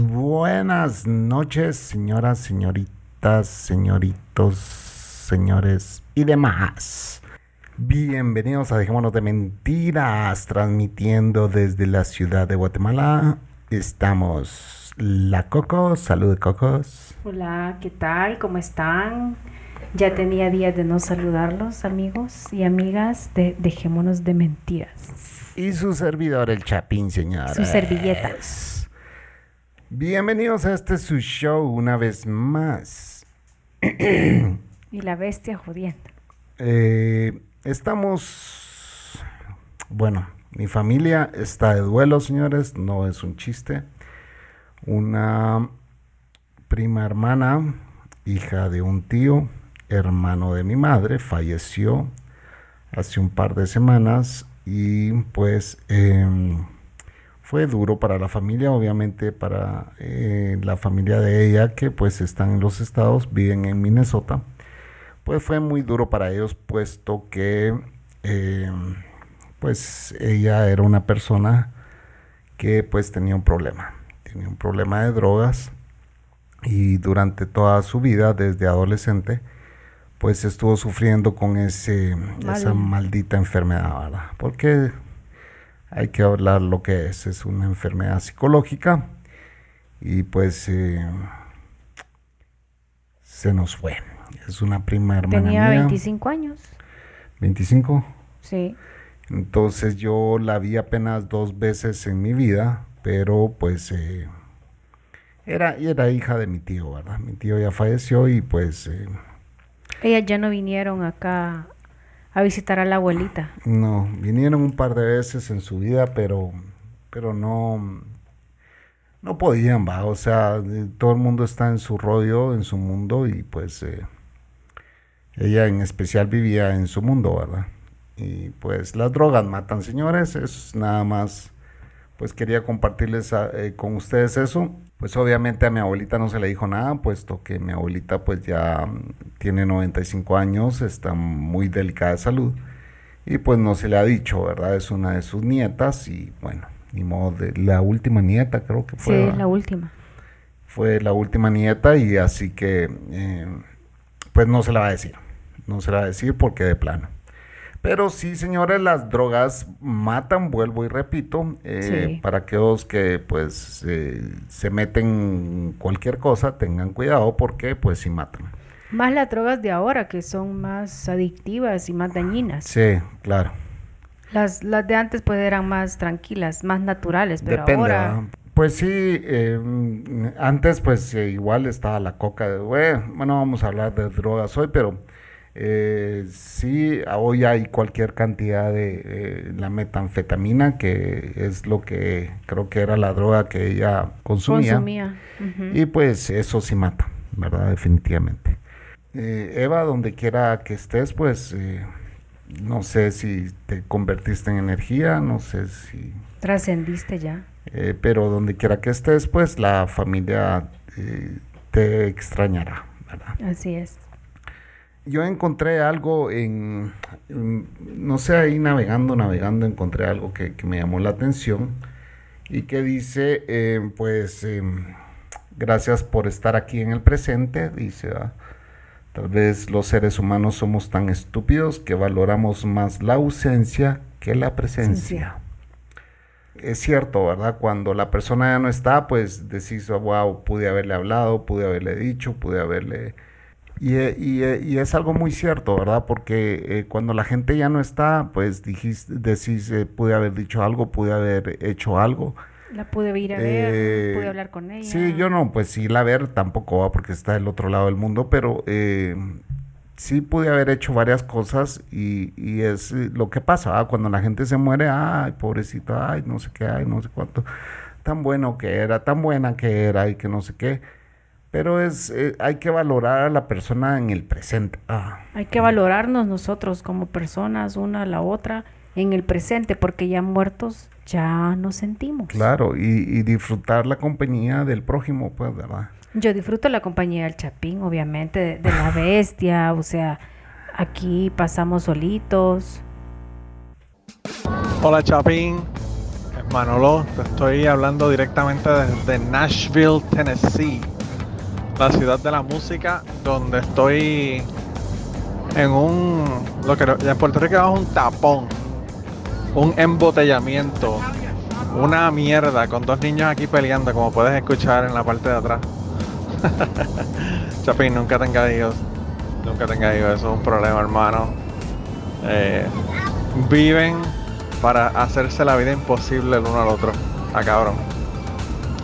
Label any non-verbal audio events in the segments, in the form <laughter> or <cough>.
Buenas noches, señoras, señoritas, señoritos, señores y demás. Bienvenidos a Dejémonos de Mentiras, transmitiendo desde la ciudad de Guatemala. Estamos la Coco, salud Cocos. Hola, ¿qué tal? ¿Cómo están? Ya tenía días de no saludarlos, amigos y amigas de Dejémonos de Mentiras. Y su servidor, el Chapín, señora. Su servilleta. Bienvenidos a este su show una vez más. y la bestia jodiendo. Eh, estamos, bueno, mi familia está de duelo, señores, no es un chiste. Una prima hermana, hija de un tío, hermano de mi madre, falleció hace un par de semanas y pues em, fue duro para la familia, obviamente para eh, la familia de ella que pues están en los estados, viven en Minnesota. Pues fue muy duro para ellos puesto que em, pues ella era una persona que pues tenía un problema, tenía un problema de drogas y durante toda su vida desde adolescente pues estuvo sufriendo con ese, esa maldita enfermedad, ¿verdad? Porque hay que hablar lo que es, es una enfermedad psicológica y pues eh, se nos fue. Es una prima hermana Tenía 25 años. ¿25? Sí. Entonces yo la vi apenas dos veces en mi vida, pero pues eh, era, era hija de mi tío, ¿verdad? Mi tío ya falleció y pues... Eh, Ellas ya no vinieron acá a visitar a la abuelita. No, vinieron un par de veces en su vida, pero, pero no, no podían, va. O sea, todo el mundo está en su rollo, en su mundo y pues... Eh, ella en especial vivía en su mundo, ¿verdad? Y pues las drogas matan, señores, es nada más, pues quería compartirles eh, con ustedes eso. Pues obviamente a mi abuelita no se le dijo nada, puesto que mi abuelita pues ya mm, tiene 95 años, está muy delicada de salud y pues no se le ha dicho, ¿verdad? Es una de sus nietas y bueno, ni modo de la última nieta creo que fue. Sí, la última. Fue la última nieta y así que eh, pues no se la va a decir no se la va a decir porque de plano. Pero sí, señores, las drogas matan, vuelvo y repito, eh, para aquellos que pues eh, se meten cualquier cosa, tengan cuidado porque pues sí matan. Más las drogas de ahora que son más adictivas y más dañinas. Sí, claro. Las, las de antes pues eran más tranquilas, más naturales, pero ahora... Pues sí, eh, antes pues igual estaba la coca, de, bueno, vamos a hablar de drogas hoy, pero eh, sí, hoy hay cualquier cantidad de eh, la metanfetamina, que es lo que creo que era la droga que ella consumía. Y pues eso sí mata, ¿verdad? Definitivamente. Eh, Eva, donde quiera que estés, pues eh, no sé si te convertiste en energía, no sé si... Trascendiste ya. pero donde quiera que estés, pues la familia te extrañará, ¿verdad? Así es yo encontré algo en, no sé, ahí navegando, navegando, encontré algo que, me llamó la atención y que dice, eh, pues, em, gracias por estar aquí en el presente, dice, tal vez los seres humanos somos tan estúpidos que valoramos más la ausencia que la presencia. es cierto, ¿verdad? Cuando la persona ya no está, pues decís, wow, pude haberle hablado, pude haberle dicho, pude haberle... Y, y, y es algo muy cierto, ¿verdad? Porque eh, cuando la gente ya no está, pues dijiste, decís, eh, pude haber dicho algo, pude haber hecho algo. La pude ir a ver, Eh, pude hablar con ella. Sí, yo no, pues sí, la ver tampoco va porque está del otro lado del mundo, pero eh, sí pude haber hecho varias cosas y, y es eh, lo que pasa, ¿ah? cuando la gente se muere, ay, pobrecito, ay, no sé qué, ay, no sé cuánto, tan bueno que era, tan buena que era y que no sé qué. Pero es, eh, hay que valorar a la persona en el presente. Ah, Hay que valorarnos nosotros como personas, una a la otra, en el presente, porque ya muertos ya nos sentimos. claro, y, y disfrutar la compañía del prójimo, pues, ¿verdad? Yo disfruto la compañía del Chapín, obviamente, de, de la bestia, o sea, aquí pasamos solitos. Hola Chapín, es Manolo, te estoy hablando directamente desde Nashville, Tennessee, la ciudad de la música, donde estoy en un, lo que en Puerto Rico es un tapón, un embotellamiento, una mierda, con dos niños aquí peleando, como puedes escuchar en la parte de atrás. <laughs> Chapín, nunca tenga hijos, nunca tenga hijos, eso es un problema, hermano. Eh, viven para hacerse la vida imposible el uno al otro. A cabrón.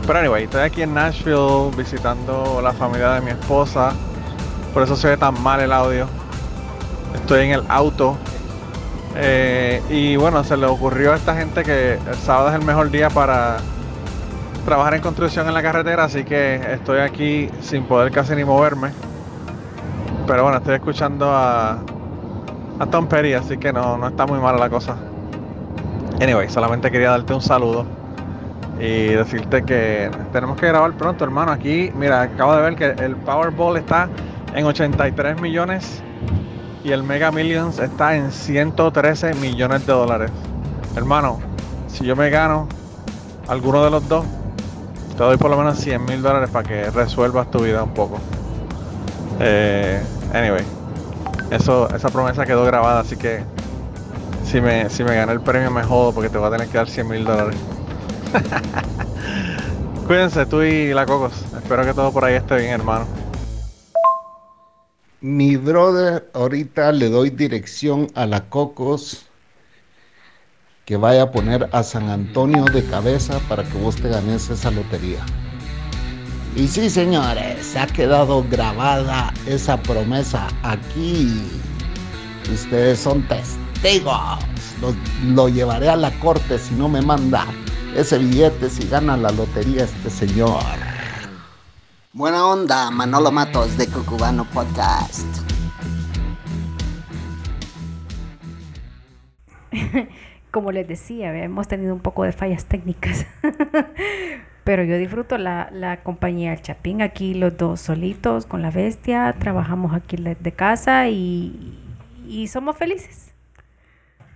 Pero anyway, estoy aquí en Nashville visitando la familia de mi esposa. Por eso se ve tan mal el audio. Estoy en el auto. Eh, y bueno, se le ocurrió a esta gente que el sábado es el mejor día para trabajar en construcción en la carretera. Así que estoy aquí sin poder casi ni moverme. Pero bueno, estoy escuchando a, a Tom Perry, así que no, no está muy mala la cosa. Anyway, solamente quería darte un saludo y decirte que tenemos que grabar pronto, hermano. Aquí, mira, acabo de ver que el Powerball está en 83 millones y el Mega Millions está en 113 millones de dólares. Hermano, si yo me gano alguno de los dos, te doy por lo menos 100 mil dólares para que resuelvas tu vida un poco. Eh, anyway, eso, esa promesa quedó grabada, así que si me, si me gané el premio me jodo porque te voy a tener que dar 100 mil dólares. <laughs> Cuídense tú y la Cocos. Espero que todo por ahí esté bien, hermano. Mi brother, ahorita le doy dirección a la Cocos que vaya a poner a San Antonio de cabeza para que vos te ganes esa lotería. Y sí, señores, ha quedado grabada esa promesa aquí. Ustedes son testigos. Lo, lo llevaré a la corte si no me manda ese billete, si gana la lotería este señor. Buena onda, Manolo Matos de Cucubano Podcast. <laughs> Como les decía, ¿ve? hemos tenido un poco de fallas técnicas. <laughs> Pero yo disfruto la, la compañía del Chapín, aquí los dos solitos con la bestia, trabajamos aquí de de casa y, y somos felices.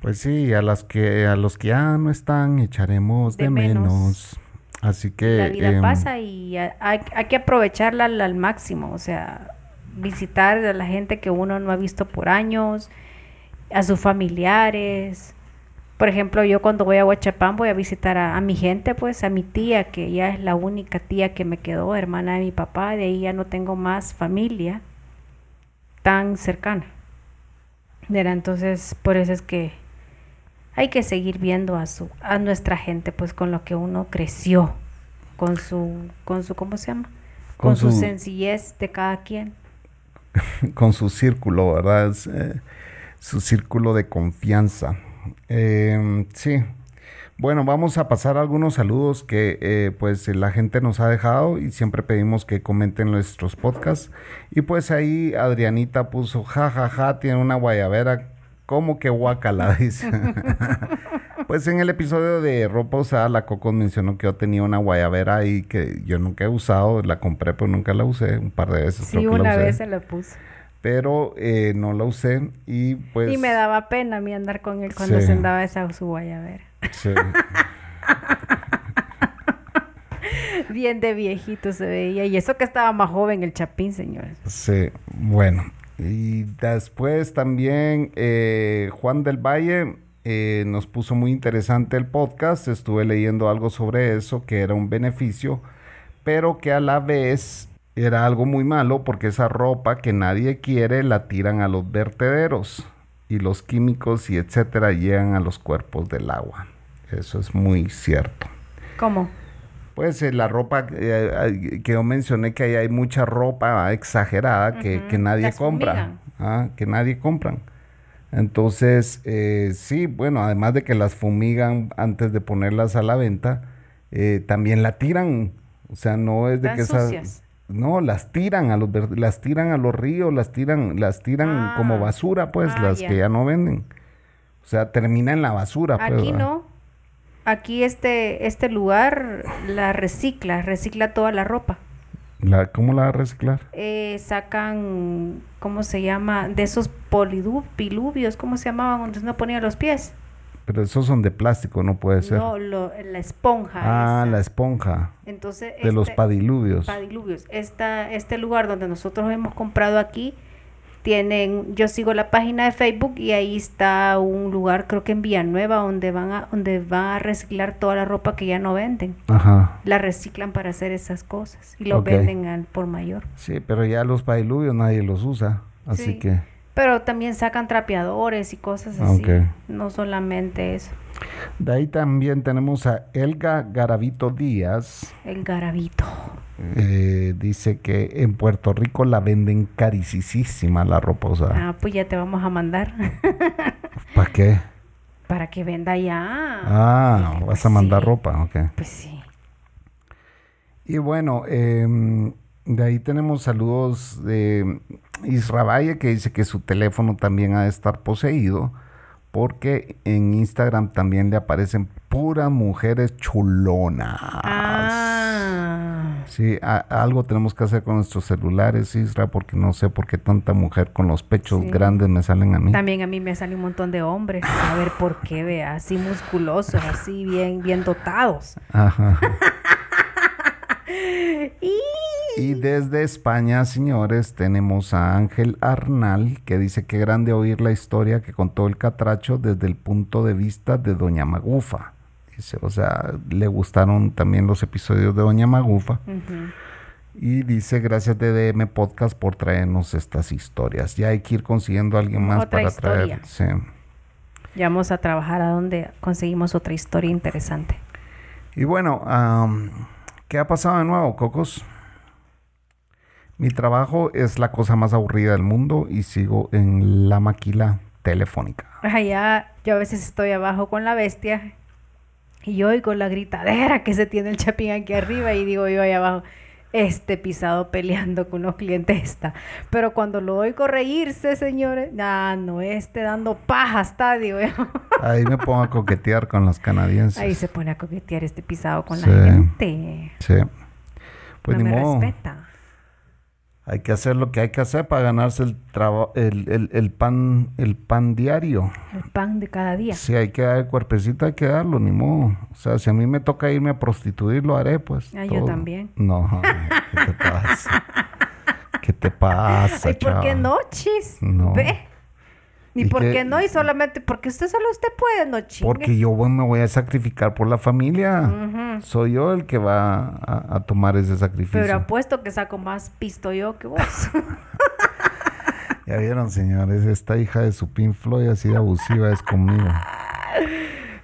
Pues sí, a las que a los que ya no están echaremos de, De menos. menos. Así que la vida em, pasa y ha- hay, hay que aprovecharla al, al máximo, o sea, visitar a la gente que uno no ha visto por años, a sus familiares. Por ejemplo, yo cuando voy a Huachapán voy a visitar a, a mi gente, pues a mi tía, que ya es la única tía que me quedó, hermana de mi papá, de ahí ya no tengo más familia tan cercana. Era entonces, por eso es que hay que seguir viendo a su a nuestra gente pues con lo que uno creció con su con su cómo se llama con, Con su, su- sencillez de cada quien <laughs> con su círculo, ¿verdad? Es, eh, su círculo de confianza. Em, sí. Bueno, vamos a pasar algunos saludos que eh, pues la gente nos ha dejado y siempre pedimos que comenten nuestros podcasts. Y pues ahí Adrianita puso, ja, ja, ja, tiene una guayabera, como que guacala, <laughs> dice. pues en el episodio de ropa usada, la Coco mencionó que yo tenía una guayabera y que yo nunca he usado, la compré pero nunca la usé, un par de veces. sí creo que la una usé vez se lo puse pero eh, no la usé y pues... y me daba pena a mí andar con él cuando Sí. se andaba esa su guayabera sí. <laughs> bien de viejito se veía y eso que estaba más joven el chapín señores Sí, bueno. Y después también eh, Juan del Valle eh, nos puso muy interesante el podcast. Estuve leyendo algo sobre eso, que era un beneficio, pero que a la vez era algo muy malo porque esa ropa que nadie quiere la tiran a los vertederos y los químicos y etcétera llegan a los cuerpos del agua. Eso es muy cierto. ¿Cómo? Pues eh, la ropa eh, que yo mencioné que ahí hay mucha ropa exagerada que, nadie las compra. Ah, que nadie compran. Entonces, eh, sí, bueno, además de que las fumigan antes de ponerlas a la venta, eh, también la tiran. O sea, no es de Están que esas... sucias. No, las tiran a los las tiran a los ríos, las tiran, las tiran Ah. como basura, pues, Ah, las que ya no venden. O sea, termina en la basura, pues. Aquí no. Aquí este, este lugar la recicla, recicla toda la ropa. La- ¿Cómo la va a reciclar? Eh, sacan, ¿cómo se llama? De esos piluvios, ¿cómo se llamaban? Donde uno ponía los pies. Pero esos son de plástico, no puede ser. No, lo- la esponja. ah, esa. la esponja Entonces, de los este- padiluvios. Padiluvios. Esta, este lugar donde nosotros hemos comprado aquí, tienen, yo sigo la página de Facebook y ahí está un lugar, creo que en Villanueva, donde van a, donde van a reciclar toda la ropa que ya no venden. Ajá. La reciclan para hacer esas cosas y lo venden al por mayor. Sí, pero ya los padiluvios nadie los usa. Así Sí. que. Pero también sacan trapeadores y cosas así. ok. No solamente eso. De ahí también tenemos a Elga Garavito Díaz. El garabito. Eh, dice que en Puerto Rico la venden carísima la ropa. Ah, pues ya te vamos a mandar <laughs> ¿para qué? para que venda ya. Ah, Dije, vas pues a mandar sí. ropa, ok. Pues sí. Y bueno, em, de ahí tenemos saludos de Isra Valle que dice que su teléfono también ha de estar poseído porque en Instagram también le aparecen puras mujeres chulonas. Ah. Sí, a- algo tenemos que hacer con nuestros celulares, Isra, porque no sé por qué tanta mujer con los pechos Sí. grandes me salen a mí. También a mí me sale un montón de hombres. A ver por qué, vea, así musculosos, así bien, bien dotados. Ajá. <laughs> Y Y desde España, señores, tenemos a Ángel Arnal, que dice que grande oír la historia que contó el catracho desde el punto de vista de Doña Magufa. Dice, o sea, le gustaron también los episodios de Doña Magufa. Y dice, gracias DDM Podcast por traernos estas historias. Ya hay que ir consiguiendo a alguien más Otra para historia. traer. Sí. ya vamos a trabajar a donde conseguimos otra historia interesante. Y bueno, am, ¿qué ha pasado de nuevo, Cocos? Mi trabajo es la cosa más aburrida del mundo y sigo en la maquila telefónica. Allá, yo a veces estoy abajo con la bestia y yo oigo la gritadera que se tiene el chapín aquí arriba y digo yo allá abajo, este pisado peleando con los clientes está. Pero cuando lo oigo reírse, señores, ah, no, este dando paja está, digo yo. <laughs> Ahí me pongo a coquetear con los canadienses. Ahí se pone a coquetear este pisado con Sí. la gente. Sí. Pues no ni me modo. respeta. Hay que hacer lo que hay que hacer para ganarse el, traba- el, el- el pan el pan diario. El pan de cada día. Si hay que dar el cuerpecito, hay que darlo, ni modo. O sea, si a mí me toca irme a prostituir, lo haré, pues. Ah, yo también. No, <laughs> ¿qué te pasa? ¿Qué te <laughs> pasa, Ay, ¿por qué chava? no, chis? No. Ve. Ni ¿Y por qué- qué no, y solamente porque usted solo usted puede, no chingue. Porque yo bueno, me voy a sacrificar por la familia. Soy yo el que va a, a tomar ese sacrificio. Pero apuesto que saco más pisto yo que vos. <laughs> Ya vieron, señores, esta hija de su Pink Floyd así de abusiva es conmigo.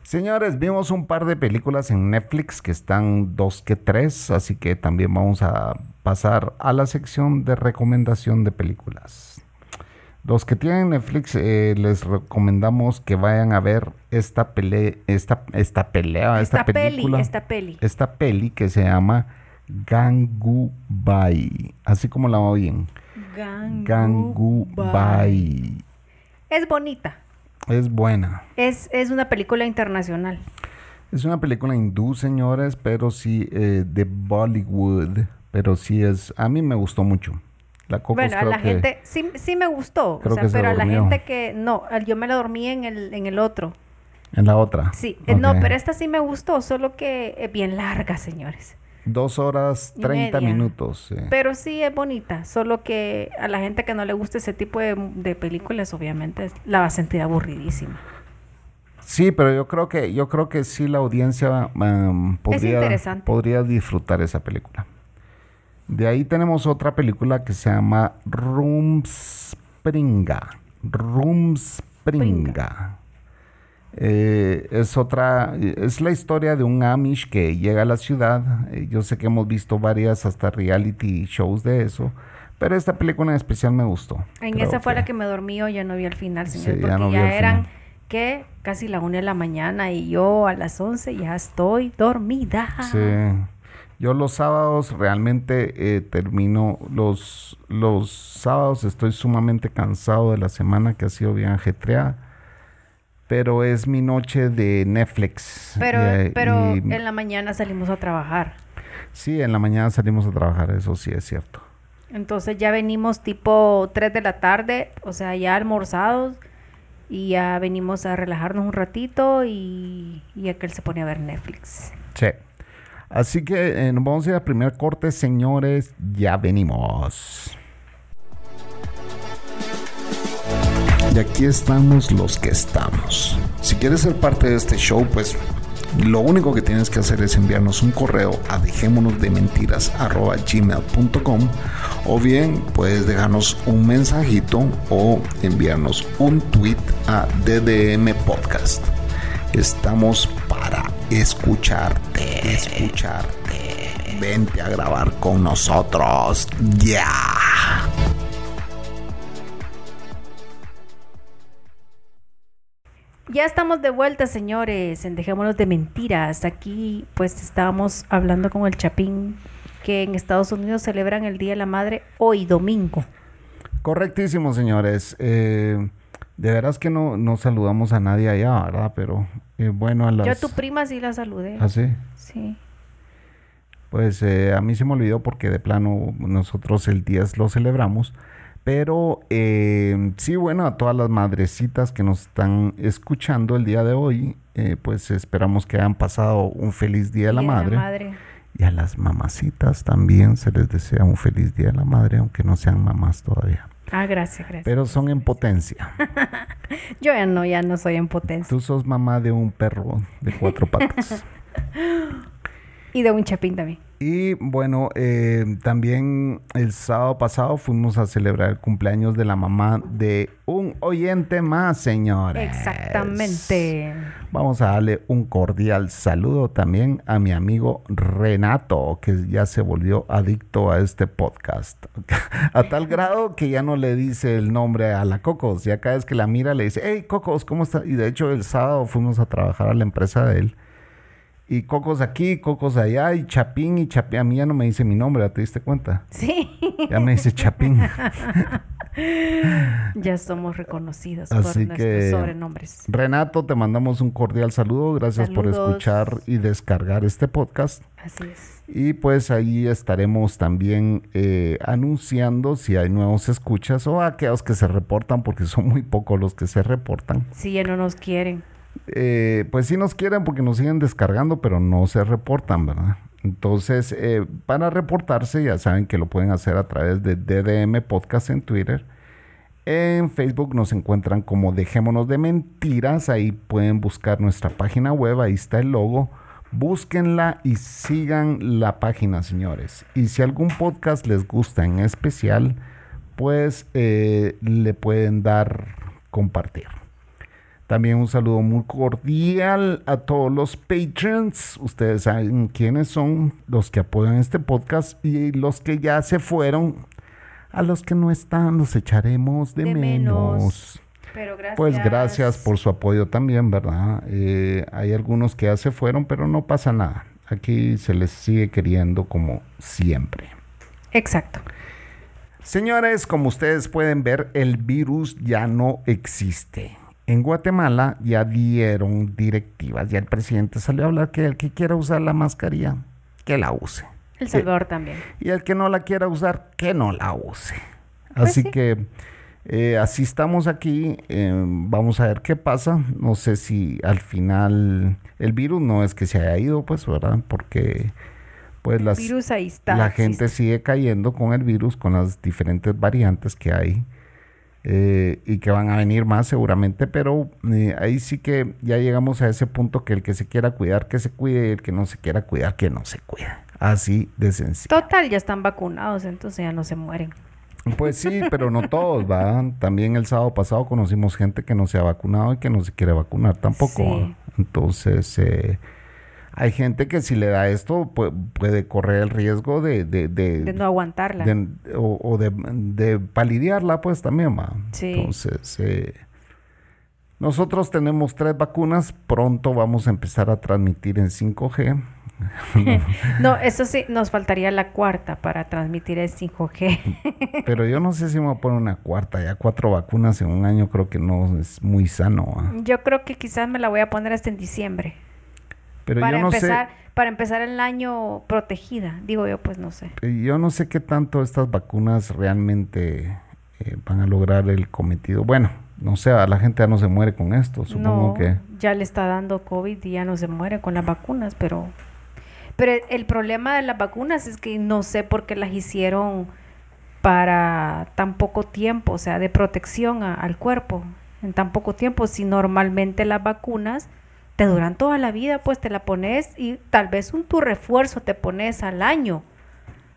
Señores, vimos un par de películas en Netflix que están dos que tres, así que también vamos a pasar a la sección de recomendación de películas. Los que tienen Netflix eh, les recomendamos que vayan a ver esta pelea, esta, esta pelea, esta, esta peli, película, esta peli. esta peli que se llama Gangubai, así como la oyen. Gangubai. Es bonita. Es buena. Es, es una película internacional. Es una película hindú, señores, pero sí eh, de Bollywood. Pero sí es... A mí me gustó mucho. La Cocos bueno, a creo la que- gente sí, sí me gustó. Creo o sea, se pero a la gente que... No, yo me la dormí en el, en el otro. En la otra. Sí, eh, no, pero esta sí me gustó, solo que es bien larga, señores. Dos horas, Y 30 media. minutos. sí. Pero sí es bonita, solo que a la gente que no le gusta ese tipo de, de películas, obviamente, la va a sentir aburridísima. Sí, pero yo creo que yo creo que sí la audiencia um, podría, podría disfrutar esa película. De ahí tenemos otra película que se llama Rumspringa. Rumspringa. Eh, es otra, es la historia de un Amish que llega a la ciudad. Eh, yo sé que hemos visto varias hasta reality shows de eso, pero esta película en especial me gustó. En esa fue la que me dormí o ya no vi al final, señor, Sí, ya porque no ya al eran. ¿qué? Casi la una de la mañana y yo a las 11 ya estoy dormida. Sí. Yo los sábados realmente eh, termino, los, los sábados estoy sumamente cansado de la semana que ha sido bien ajetreada, pero es mi noche de Netflix. Pero, Y, pero y- en la mañana salimos a trabajar. Sí, en la mañana salimos a trabajar, eso sí es cierto. Entonces ya venimos tipo 3 de la tarde, o sea, ya almorzados y ya venimos a relajarnos un ratito y, y aquel se pone a ver Netflix. Sí. Así que eh, nos vamos a ir al primer corte, señores. Ya venimos. Y aquí estamos los que estamos. Si quieres ser parte de este show, pues lo único que tienes que hacer es enviarnos un correo a dejémonosdementiras.gmail.com o bien puedes dejarnos un mensajito o enviarnos un tweet a DDM Podcast. Estamos escucharte, escucharte. Vente a grabar con nosotros ya. Ya estamos de vuelta, señores, en Dejémonos de Mentiras. Aquí pues estábamos hablando con el Chapín que en Estados Unidos celebran el Día de la Madre hoy domingo. Correctísimo, señores. Eh, de veras que no, no saludamos a nadie allá, ¿verdad? Pero eh, bueno, a las... Yo a tu prima sí la saludé. ¿Ah, sí? Sí. Pues eh, a mí se me olvidó porque de plano nosotros el 10 lo celebramos. Pero eh, sí, bueno, a todas las madrecitas que nos están escuchando el día de hoy, eh, pues esperamos que hayan pasado un feliz Día de la Madre. madre. Y a las mamacitas también se les desea un feliz Día de la Madre, aunque no sean mamás todavía. Ah, gracias, gracias. Pero son en potencia. <laughs> Yo ya no, ya no soy en potencia. Tú sos mamá de un perro de cuatro patas. <laughs> Y de un Chapín también. Y bueno, eh, también el sábado pasado fuimos a celebrar el cumpleaños de la mamá de un oyente más, señores. Exactamente. Vamos a darle un cordial saludo también a mi amigo Renato, que ya se volvió adicto a este podcast. <laughs> A tal grado que ya no le dice el nombre a la Cocos. Ya cada vez que la mira le dice, hey Cocos, ¿cómo está? Y de hecho el sábado fuimos a trabajar a la empresa de él. Y Cocos aquí, Cocos allá, y Chapín, y Chapín. A mí ya no me dice mi nombre, ¿ya ¿te diste cuenta? Sí. Ya me dice Chapín. <laughs> ya somos reconocidos Así por que- nuestros sobrenombres. Renato, te mandamos un cordial saludo. Gracias por escuchar y descargar este podcast. Así es. Y pues ahí estaremos también eh, anunciando si hay nuevos escuchas o aquellos que se reportan, porque son muy pocos los que se reportan. Si ya no nos quieren. Eh, pues sí nos quieren porque nos siguen descargando, pero no se reportan, ¿verdad? Entonces, eh, para reportarse, ya saben que lo pueden hacer a través de DDM Podcast en Twitter. En Facebook nos encuentran como Dejémonos de Mentiras. Ahí pueden buscar nuestra página web. Ahí está el logo. Búsquenla y sigan la página, señores. Y si algún podcast les gusta en especial, pues eh, le pueden dar compartir. También un saludo muy cordial a todos los patrons. Ustedes saben quiénes son los que apoyan este podcast y los que ya se fueron. A los que no están, los echaremos de, De menos. menos. Pero gracias. Pues gracias por su apoyo también, ¿verdad? Eh, hay algunos que ya se fueron, pero no pasa nada. Aquí se les sigue queriendo como siempre. Exacto. Señores, como ustedes pueden ver, el virus ya no existe. En Guatemala ya dieron directivas, ya el presidente salió a hablar que el que quiera usar la mascarilla, que la use. El Salvador también. Y el que no la quiera usar, que no la use. Pues así sí. que eh, así estamos aquí. eh, vamos a ver qué pasa. No sé si al final el virus no es que se haya ido, pues, ¿verdad? Porque pues las, virus ahí está. la existe. gente sigue cayendo con el virus, con las diferentes variantes que hay. Eh, y que van a venir más seguramente, pero eh, ahí sí que ya llegamos a ese punto que el que se quiera cuidar, que se cuide, y el que no se quiera cuidar, que no se cuide. Así de sencillo. Total, ya están vacunados, entonces ya no se mueren. Pues sí, <laughs> pero no todos, ¿va? También el sábado pasado conocimos gente que no se ha vacunado y que no se quiere vacunar tampoco. Sí. Entonces, eh, hay gente que si le da esto pu- puede correr el riesgo de... De, de- De no aguantarla. de- o, o de, de palidearla, pues también, ¿va? Sí. Entonces, eh, nosotros tenemos tres vacunas. Pronto vamos a empezar a transmitir en 5G. <laughs> No, eso sí, nos faltaría la cuarta para transmitir el 5G. <laughs> Pero yo no sé si me voy a poner una cuarta. Ya cuatro vacunas en un año creo que no es muy sano. Yo creo que quizás me la voy a poner hasta en diciembre. Pero para yo no empezar, para empezar el año protegida, digo yo, pues no sé. sé, yo no sé qué tanto estas vacunas realmente eh, van a lograr el cometido. Bueno, no sé, a la gente ya no se muere con esto, supongo no, que. ya le está dando COVID y ya no se muere con las vacunas, pero pero el problema de las vacunas es que no sé por qué las hicieron para tan poco tiempo, o sea, de protección a- al cuerpo en tan poco tiempo, si normalmente las vacunas te duran toda la vida, pues te la pones y tal vez un tu refuerzo te pones al año.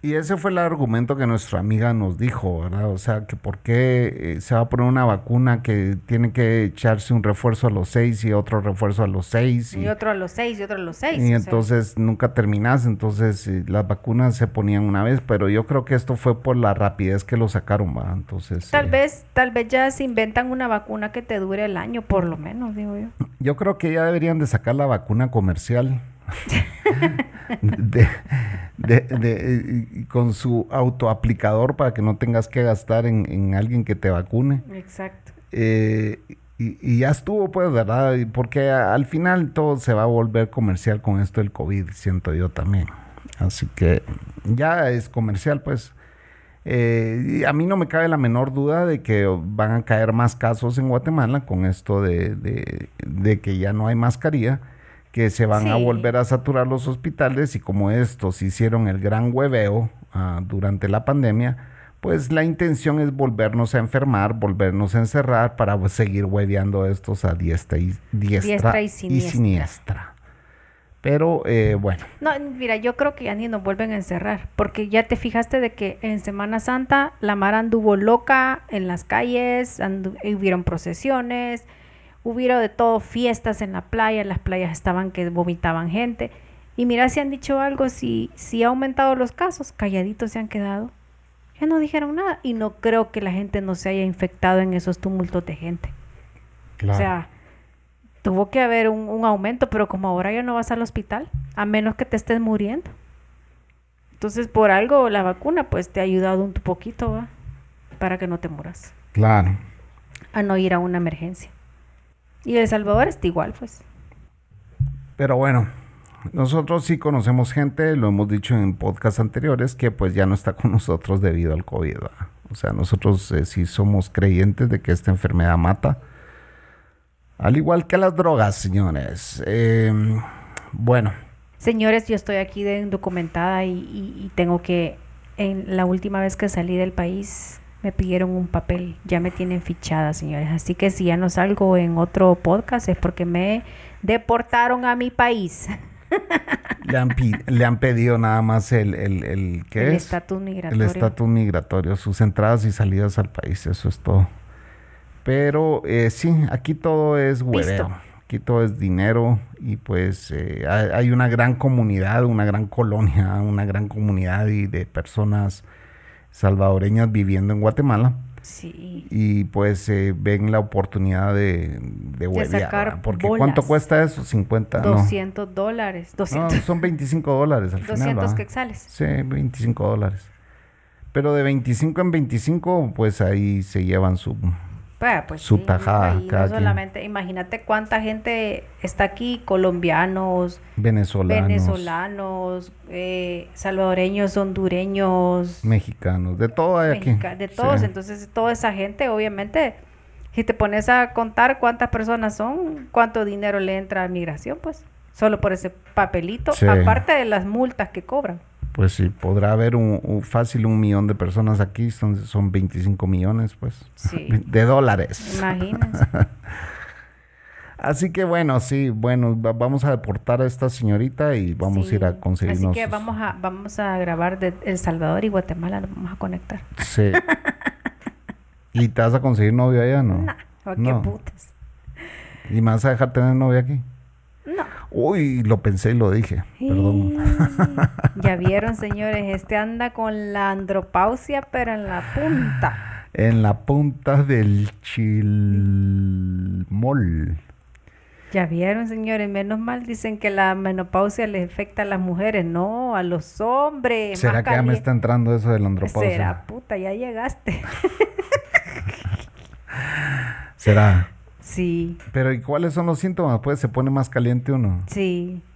Y ese fue el argumento que nuestra amiga nos dijo, ¿verdad? O sea, que por qué eh, se va a poner una vacuna que tiene que echarse un refuerzo a los seis y otro refuerzo a los seis. Y, otro a los seis y otro a los seis. Y sea. entonces nunca terminas, entonces eh, las vacunas se ponían una vez, pero yo creo que esto fue por la rapidez que lo sacaron, ¿va? Entonces... Tal eh, vez, tal vez ya se inventan una vacuna que te dure el año, por lo menos, digo yo. Yo creo que ya deberían de sacar la vacuna comercial. De, de- de- y con su autoaplicador para que no tengas que gastar en, en alguien que te vacune. Exacto. Eh, y, y ya estuvo, pues, ¿verdad? Porque al final todo se va a volver comercial con esto del COVID, siento yo también. Así que ya es comercial, pues. Eh, y a mí no me cabe la menor duda de que van a caer más casos en Guatemala con esto de, de- de que ya no hay mascarilla, que se van a volver a saturar los hospitales y como estos hicieron el gran hueveo ah, durante la pandemia, pues la intención es volvernos a enfermar, volvernos a encerrar para seguir hueveando estos a diestra y, diestra Diestra y y siniestra. siniestra. Pero eh, bueno, No, mira, yo creo que ya ni nos vuelven a encerrar, porque ya te fijaste de que en Semana Santa la Mara anduvo loca en las calles, andu- hubieron procesiones, hubieron de todo, fiestas en la playa, las playas estaban que vomitaban gente. Y mira si han dicho algo, si, si ha aumentado los casos, calladitos se han quedado. Ya no dijeron nada y no creo que la gente no se haya infectado en esos tumultos de gente. claro. O sea, tuvo que haber un, un aumento, pero como ahora ya no vas al hospital, a menos que te estés muriendo. Entonces, por algo la vacuna pues te ha ayudado un poquito, ¿va? Para que no te muras, claro. a no ir a una emergencia. Y El Salvador está igual, pues. Pero bueno, nosotros sí conocemos gente, lo hemos dicho en podcasts anteriores, que pues ya no está con nosotros debido al COVID. ¿verdad? O sea, nosotros eh, sí somos creyentes de que esta enfermedad mata. Al igual que las drogas, señores. Eh, bueno, Señores, yo estoy aquí de indocumentada y, y- y tengo que, en la última vez que salí del país, me pidieron un papel, ya me tienen fichada, señores. Así que si ya no salgo en otro podcast es porque me deportaron a mi país. <laughs> le han, le han pedido nada más el, el, el ¿qué el es? estatus El migratorio. estatus migratorio, sus entradas y salidas al país, eso es todo. Pero eh, sí, aquí todo es hueveo. Pisto. Aquí todo es dinero y pues eh, hay, hay una gran comunidad, una gran colonia, una gran comunidad y de personas salvadoreñas viviendo en Guatemala Sí. y pues eh, ven la oportunidad de, de huevear, sacar. Porque bolas. ¿cuánto cuesta eso? 50, no. 200 dólares. No, 200, son 25 dólares al final. 200 ¿verdad? quetzales. Sí, 25 dólares. Pero de 25 en 25, pues ahí se llevan su... Pues Su sí, tajada, y cada no quien. solamente, imagínate cuánta gente está aquí, colombianos, venezolanos, venezolanos, eh, salvadoreños, hondureños, mexicanos, de todo hay aquí. de todos. Sí. Entonces, toda esa gente, obviamente, si te pones a contar cuántas personas son, cuánto dinero le entra a migración, pues, solo por ese papelito, Sí. aparte de las multas que cobran. Pues sí, podrá haber un, un- fácil un millón de personas aquí, son, son 25 millones, pues, Sí. <laughs> de dólares. Imagínense. <laughs> Así que bueno, sí, bueno, va- vamos a deportar a esta señorita y vamos a ir a conseguirnos. Así que vamos a, vamos a grabar de El Salvador y Guatemala, nos vamos a conectar. Sí. <laughs> ¿Y te vas a conseguir novio allá, no? Nah, ¿a qué No. putas? ¿Y me vas a dejar tener novia aquí? No. Uy, lo pensé y lo dije. Perdón. <laughs> Ya <laughs> vieron, señores, este anda con la andropausia, pero en la punta. En la punta del chilmol. Ya vieron, señores, menos mal dicen que la menopausia les afecta a las mujeres, no, a los hombres. ¿Será que ya me está entrando eso de la andropausia? Será puta, ya llegaste. <laughs> ¿Será? Sí, Pero ¿y cuáles son los síntomas? Pues se pone más caliente uno. sí. <laughs>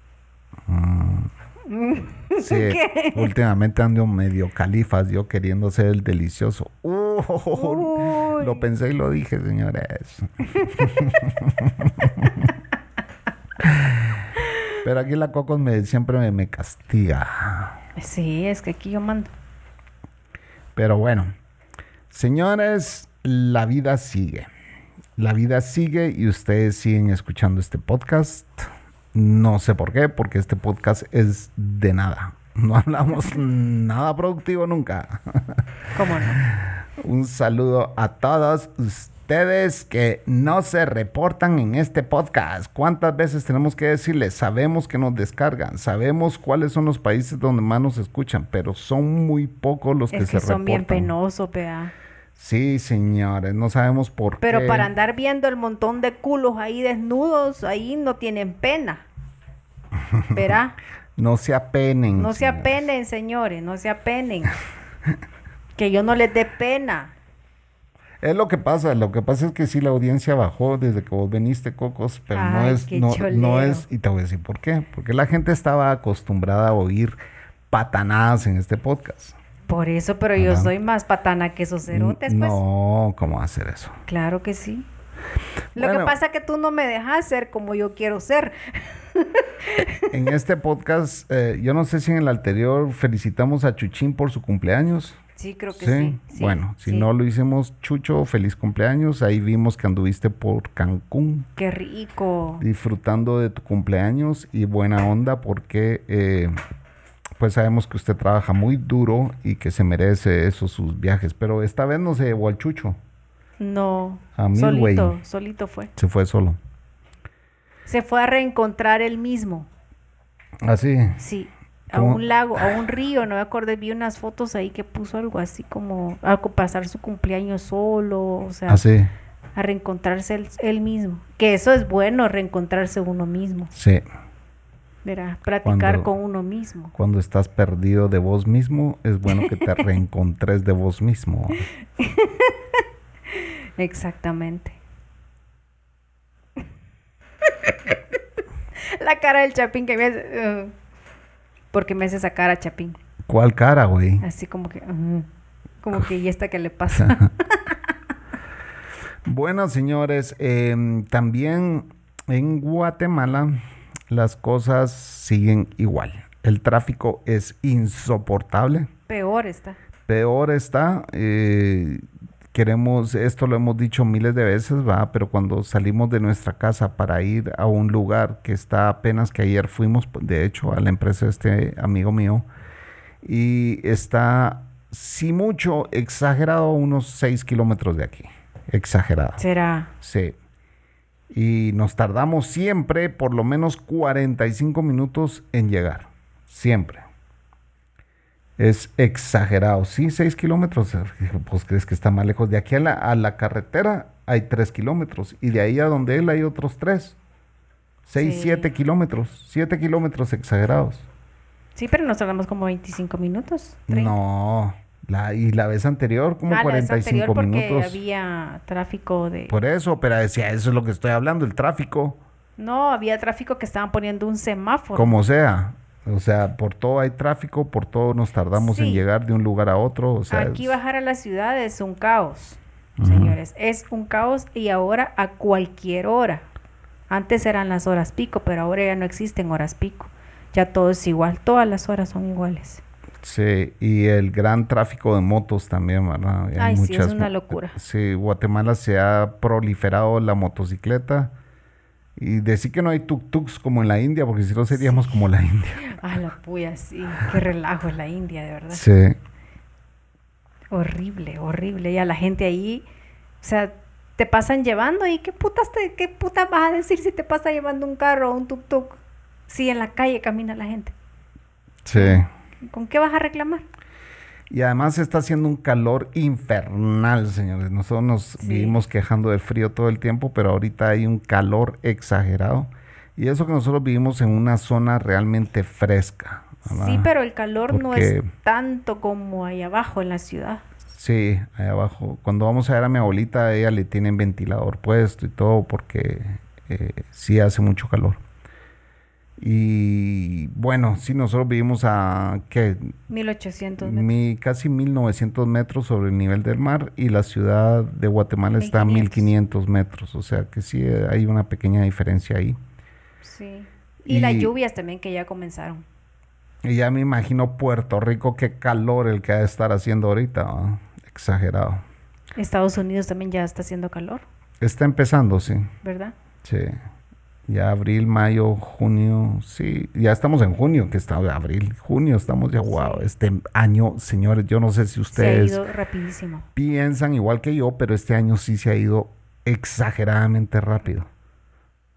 Sí, ¿Qué? últimamente ando medio califas yo queriendo ser el delicioso. Uh, Uy. Lo pensé y lo dije, señores. <laughs> Pero aquí la Cocos me, siempre me, me castiga. Sí, es que aquí yo mando. Pero bueno, señores, la vida sigue. La vida sigue y ustedes siguen escuchando este podcast. No sé por qué, porque este podcast es de nada. <laughs> No hablamos nada productivo nunca. ¿Cómo no? <laughs> Un saludo a todos ustedes que no se reportan en este podcast. ¿Cuántas veces tenemos que decirles? Sabemos que nos descargan, sabemos cuáles son los países donde más nos escuchan, pero son muy pocos los que Es que se son bien reportan. penosos, vea. Sí, señores, no sabemos por Pero qué. para andar viendo el montón de culos ahí desnudos, ahí no tienen pena. Verá, <laughs> No se apenen. no se apenen, señores, no se apenen. <laughs> Que yo no les dé pena. Es lo que pasa, lo que pasa es que sí la audiencia bajó desde que vos viniste, Cocos, pero no es, no, no es, y te voy a decir por qué, porque la gente estaba acostumbrada a oír patanadas en este podcast. Por eso, pero yo soy más patana que esos cerotes, pues. No, ¿cómo hacer eso? Claro que sí. Lo Bueno. que pasa es que tú no me dejas ser como yo quiero ser. En este podcast, eh, yo no sé si en el anterior felicitamos a Chuchín por su cumpleaños. Sí, creo que sí. sí, bueno, si no lo hicimos, Chucho, feliz cumpleaños. Ahí vimos que anduviste por Cancún. Qué rico. disfrutando de tu cumpleaños y buena onda porque eh, pues sabemos que usted trabaja muy duro y que se merece esos sus viajes. Pero esta vez no se llevó al chucho, No. A mí, güey. solito, solito fue. se fue solo. Se fue a reencontrar él mismo. Así, Sí. A ¿Cómo? un lago, a un río, no me acuerdo, vi unas fotos ahí que puso algo así como a pasar su cumpleaños solo, o sea, así, a reencontrarse él, él mismo. Que eso es bueno, reencontrarse uno mismo, sí. Verá, practicar Cuando- con uno mismo. Cuando estás perdido de vos mismo, es bueno que te <laughs> reencontres de vos mismo. <laughs> Exactamente. <laughs> La cara del Chapín que me hace... uh, porque me hace esa cara, Chapín. ¿Cuál cara, güey? Así como que... uh, como que, ¿y esta qué le pasa? Bueno, señores, em, también en Guatemala las cosas siguen igual. El tráfico es insoportable. Peor está. Peor está, eh, queremos, esto lo hemos dicho miles de veces, va, pero cuando salimos de nuestra casa para ir a un lugar que está apenas que ayer fuimos, de hecho, a la empresa de este amigo mío, y está, si mucho, exagerado, unos 6 kilómetros de aquí. Exagerado. Será... Sí. Y nos tardamos siempre por lo menos 45 minutos en llegar. Siempre. Es exagerado. Sí, 6 kilómetros. Pues crees que está más lejos. De aquí a la, a la carretera hay 3 kilómetros. Y de ahí a donde él hay otros 3. 6, Sí. 7 kilómetros. 7 kilómetros exagerados. Sí, pero nos tardamos como 25 minutos. 30. No. La, y la vez anterior, como Ah, la vez 45 anterior porque minutos. había tráfico de... Por eso, pero decía, eso es lo que estoy hablando, el tráfico. No, había tráfico que estaban poniendo un semáforo. Como sea. O sea, por todo hay tráfico, por todo nos tardamos en llegar de un lugar a otro. O sea, Aquí es- bajar a la ciudad es un caos, señores. Es un caos y ahora a cualquier hora. Antes eran las horas pico, pero ahora ya no existen horas pico. Ya todo es igual. Todas las horas son iguales. Sí, y el gran tráfico de motos también, ¿verdad? Hay Ay, sí, es una locura. Sí, Guatemala se ha proliferado la motocicleta. Y decir que no hay tuk-tuks como en la India, porque si no seríamos como la India. Ah, la puya, sí. Qué relajo es la India, de verdad. Sí. Horrible, horrible. Y a la gente ahí, o sea, te pasan llevando y qué putas, te, qué putas vas a decir si te pasa llevando un carro o un tuk-tuk. Si en la calle camina la gente. Sí. ¿Con qué vas a reclamar? Y además está haciendo un calor infernal, señores. Nosotros nos Sí. vivimos quejando del frío todo el tiempo, pero ahorita hay un calor exagerado. Y eso que nosotros vivimos en una zona realmente fresca. ¿verdad? Sí, pero el calor no es tanto como ahí abajo en la ciudad. Sí, ahí abajo. Cuando vamos a ver a mi abuelita, a ella le tienen ventilador puesto y todo porque eh, sí hace mucho calor. Y bueno, sí, nosotros vivimos a ¿qué? 1800 metros. Mi, casi 1900 metros sobre el nivel del mar y la ciudad de Guatemala está a 1500. 1500 metros. O sea que sí eh, hay una pequeña diferencia ahí. Sí. Y, las lluvias también que ya comenzaron. Y ya me imagino Puerto Rico, qué calor el que ha de estar haciendo ahorita. Exagerado. Estados Unidos también ya está haciendo calor, Está empezando, sí. ¿verdad? Sí. Ya abril, mayo, junio, sí. Ya estamos en junio, que está abril, junio, estamos ya, wow. Este año, señores, yo no sé si Se ha ustedes ido rapidísimo. piensan igual que yo, pero este año sí se ha ido exageradamente rápido.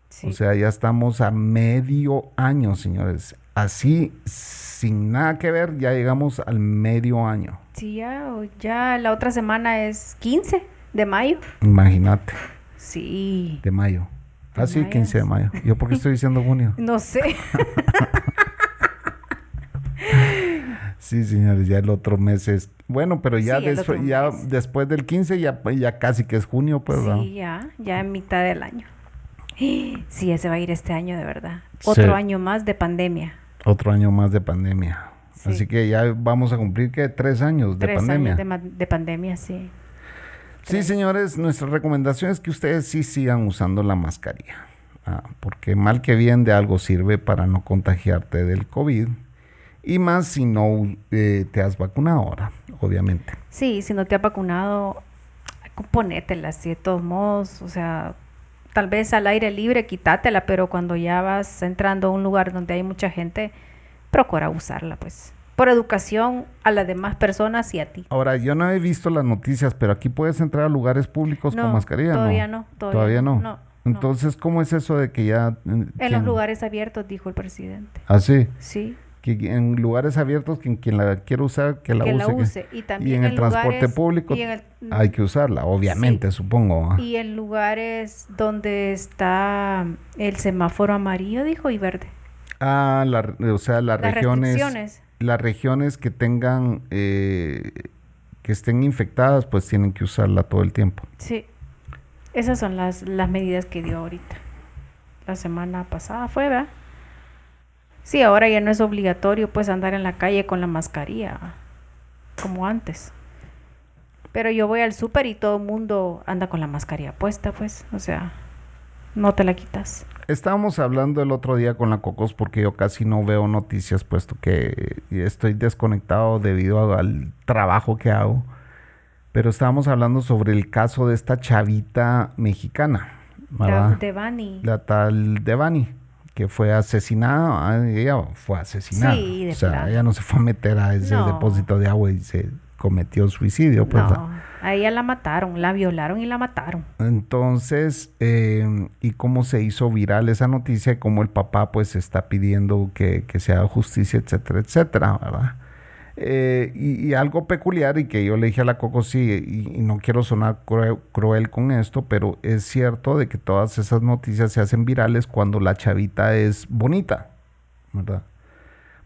Sí. O sea, ya estamos a medio año, señores. Así, sin nada que ver, ya llegamos al medio año. sí, ya, o- ya la otra semana es 15 de mayo. Imagínate, Sí. de mayo. Ah, sí, mayo. 15 de mayo. ¿Yo por qué estoy diciendo junio? <laughs> No sé. <laughs> Sí, señores, ya el otro mes es... Bueno, pero ya, Sí, ya después del 15 ya, ya casi que es junio, pues. Sí, ya, ya en mitad del año. <gasps> Sí, ese va a ir este año de verdad. Sí. Otro año más de pandemia. Otro año más de pandemia. Sí. Así que ya vamos a cumplir, que Tres años de Tres pandemia. años de pandemia, sí. Sí, señores, nuestra recomendación es que ustedes sí sigan usando la mascarilla. Ah, porque mal que bien de algo sirve para no contagiarte del COVID. Y más si no eh, te has vacunado ahora, obviamente. Sí, si no te has vacunado, ponétela así de todos modos. O sea, tal vez al aire libre quítátela, pero cuando ya vas entrando a un lugar donde hay mucha gente, procura usarla, pues. Por educación a las demás personas y a ti. Ahora, yo no he visto las noticias, pero aquí puedes entrar a lugares públicos con No, mascarilla, todavía ¿no? no, todavía no. no, no. Entonces, ¿cómo es eso de que ya... eh, En quien- los lugares abiertos, dijo el presidente. Así, Sí, que en lugares abiertos, quien, quien la quiera usar, que la que use. la que- use. Y también en el transporte lugares- público y en el- Hay que usarla, obviamente, supongo. ¿ah? Y en lugares donde está el semáforo amarillo, dijo, y verde. Ah, la- o sea, las, Las regiones... restricciones. Las regiones que tengan... eh, que estén infectadas, pues tienen que usarla todo el tiempo. Sí. Esas son las, las medidas que dio ahorita. La semana pasada fue, ¿verdad? Sí, ahora ya no es obligatorio pues andar en la calle con la mascarilla, como antes. Pero yo voy al súper y todo el mundo anda con la mascarilla puesta, pues. O sea, no te la quitas. Estábamos hablando el otro día con la Cocos porque yo casi no veo noticias, puesto que estoy desconectado debido al trabajo que hago. Pero estábamos hablando sobre el caso de esta chavita mexicana, La ¿verdad? de Bani. La tal Devani, que fue asesinada. ah, Ella fue asesinada. Sí, de o sea, ella no se fue a meter a ese No. depósito de agua y se cometió suicidio. Pues. No, a ella la mataron, la violaron y la mataron. Entonces, eh, y cómo se hizo viral esa noticia, cómo el papá pues está pidiendo que, que se haga justicia, etcétera, etcétera, ¿verdad? Eh, y, y algo peculiar y que yo le dije a la Coco, sí, y, y no quiero sonar crue- cruel con esto, pero es cierto de que todas esas noticias se hacen virales cuando la chavita es bonita, ¿verdad?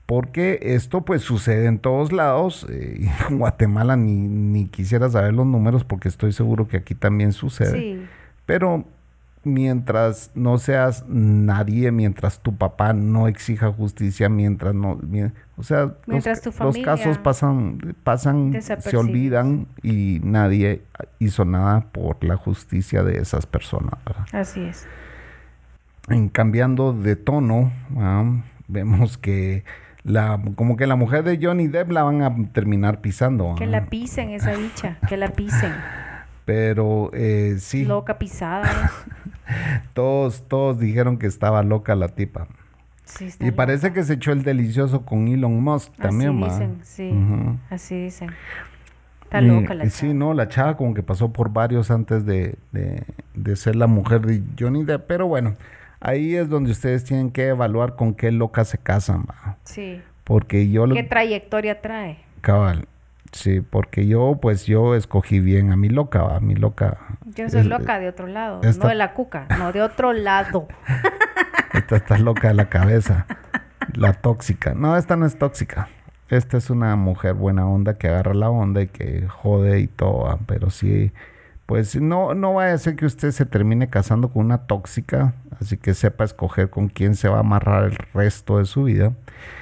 Porque esto pues sucede en todos lados. eh, en Guatemala ni, ni quisiera saber los números porque estoy seguro que aquí también sucede. Sí, Pero mientras no seas nadie, mientras tu papá no exija justicia, mientras no... o sea, los Mientras casos pasan, pasan, se olvidan y nadie hizo nada por la justicia de esas personas. ¿verdad? así es. En cambiando de tono, ah, vemos que la, como que la mujer de Johnny Depp la van a terminar pisando. Que la pisen esa bicha, que la pisen. Pero eh, sí, Loca pisada. <laughs> todos, todos dijeron que estaba loca la tipa. Sí, Y parece loca. que se echó el delicioso con Elon Musk también, Así dicen, sí. Así dicen. Está Y- loca la y Sí, chava. no, la chava como que pasó por varios antes de, de- de ser la mujer de Johnny Depp. Pero bueno, ahí es donde ustedes tienen que evaluar con qué loca se casan, ¿va? Sí. Porque yo... ¿Qué lo- trayectoria trae? Cabal. Sí, porque yo, pues yo escogí bien a mi loca, ¿va? A mi loca. Yo soy Es- loca de otro lado, esta- no de la cuca, no de otro lado. <laughs> Esta está loca de la cabeza. La tóxica. No, esta no es tóxica. Esta es una mujer buena onda que agarra la onda y que jode y todo. Pero sí, pues no, no vaya a ser que usted se termine casando con una tóxica. Así que sepa escoger con quién se va a amarrar el resto de su vida.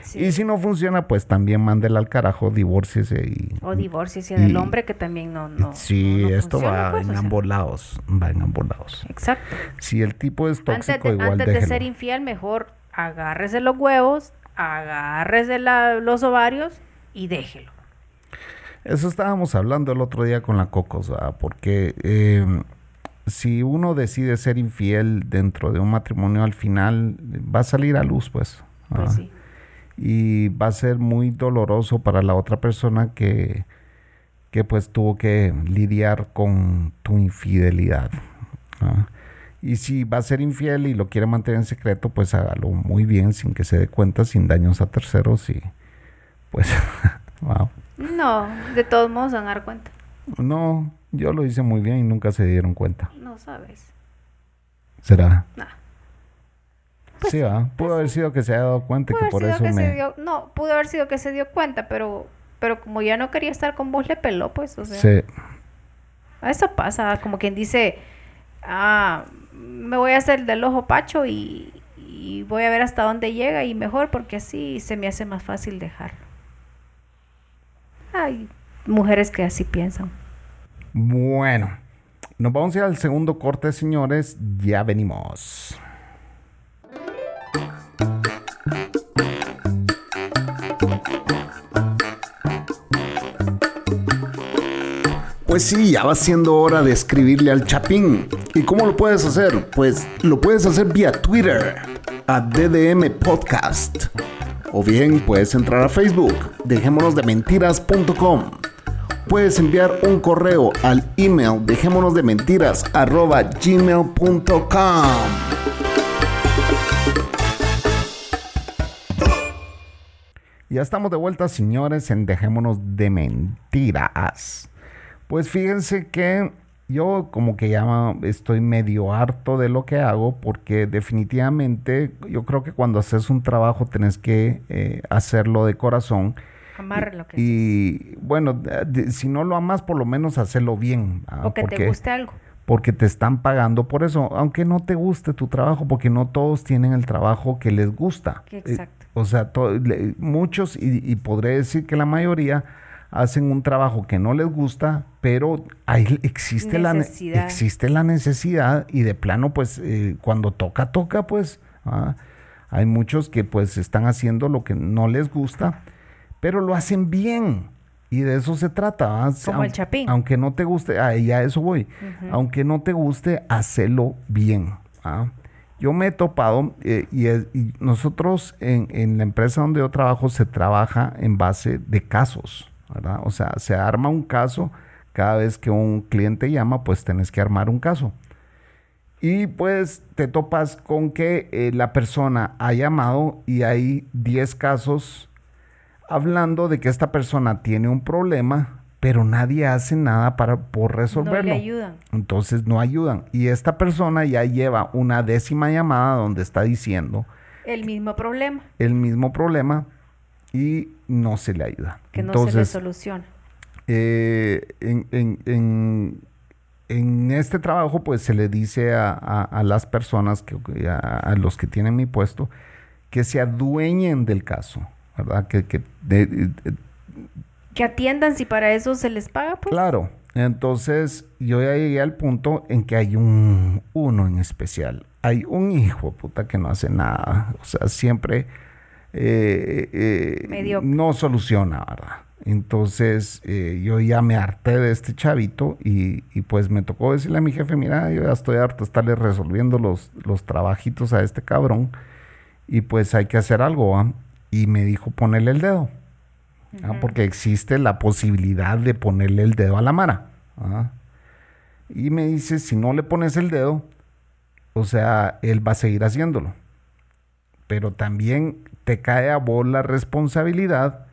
Sí. Y si no funciona, pues también mándela al carajo, divórciese y... O divorciese del hombre que también no. no sí, no- no esto funciona, va pues, en ambos lados. Va en ambos lados. Exacto. Si el tipo es Antes, tóxico, de, igual antes de ser infiel, mejor agárrese los huevos, agárrese la- los ovarios y déjelo. Eso estábamos hablando el otro día con la Cocos, ¿verdad? porque eh, si uno decide ser infiel dentro de un matrimonio al final va a salir a luz, pues. Pues. Y va a ser muy doloroso para la otra persona que, que pues tuvo que lidiar con tu infidelidad. ¿verdad? Y si va a ser infiel y lo quiere mantener en secreto, pues hágalo muy bien, sin que se dé cuenta, sin daños a terceros y pues, <laughs> wow. No, de todos modos van a dar cuenta. No, yo lo hice muy bien y nunca se dieron cuenta. No sabes. ¿Será? Nah. sí, ¿verdad? Pudo haber sido que se haya dado cuenta y que por eso que me... se dio, no, pudo haber sido que se dio cuenta, pero, pero como ya no quería estar con vos, le peló, pues, o sea. Sí. Eso pasa, como quien dice, ah, me voy a hacer del ojo pacho y, y voy a ver hasta dónde llega y mejor porque así se me hace más fácil dejarlo. Hay mujeres que así piensan. Bueno, nos vamos a ir al segundo corte, señores. Ya venimos. Pues sí, ya va siendo hora de escribirle al Chapín. ¿Y cómo lo puedes hacer? Pues lo puedes hacer vía Twitter, a DDM Podcast. O bien puedes entrar a Facebook, dejémonos de mentiras.com. Puedes enviar un correo al email dejémonos de mentiras gmail.com. Ya estamos de vuelta, señores, en Dejémonos de Mentiras. Pues fíjense que yo como que ya estoy medio harto de lo que hago porque definitivamente yo creo que cuando haces un trabajo tenés que eh, hacerlo de corazón. Amarre lo que Y bueno, de- si no lo amas, por lo menos hacerlo bien. ¿ah? O que te Porque- guste algo. porque te están pagando por eso, aunque no te guste tu trabajo, porque no todos tienen el trabajo que les gusta. Que Eh, exacto. o sea, to- le- muchos, y, y podré decir que la mayoría, hacen un trabajo que no les gusta, pero ahí existe, la, existe la necesidad y de plano, pues, eh, cuando toca, toca, pues. ah, Hay muchos que pues están haciendo lo que no les gusta, pero lo hacen bien. Y de eso se trata. ¿ah? Como el Chapín. Aunque no te guste, ah, y a eso voy. Aunque no te guste, hacelo bien. ¿ah? Yo me he topado eh, y, y nosotros en, en la empresa donde yo trabajo se trabaja en base de casos, ¿verdad? O sea, se arma un caso. Cada vez que un cliente llama, pues tenés que armar un caso. Y pues te topas con que eh, la persona ha llamado y hay 10 casos hablando de que esta persona tiene un problema, pero nadie hace nada para por resolverlo. No le ayudan. Entonces no ayudan. Y esta persona ya lleva una décima llamada donde está diciendo El mismo problema, el mismo problema y no se le ayuda. que no se le Entonces, soluciona. eh, en, en- en- en este trabajo, pues se le dice a, a- a las personas, que, a, a los que tienen mi puesto, que se adueñen del caso, ¿verdad? Que, que de- de- Que atiendan si para eso se les paga, pues. claro. Entonces, yo ya llegué al punto en que hay un uno en especial. Hay un hijo puta que no hace nada. O sea, siempre eh, eh, no soluciona, ¿verdad? Entonces eh, yo ya me harté de este chavito y, y, pues me tocó decirle a mi jefe, mira, yo ya estoy harto de estarle resolviendo los, los trabajitos a este cabrón y pues hay que hacer algo, ¿va? Y me dijo ponerle el dedo, ¿ah? porque existe la posibilidad de ponerle el dedo a la mara. ¿ah? Y me dice, si no le pones el dedo, o sea, él va a seguir haciéndolo. Pero también te cae a vos la responsabilidad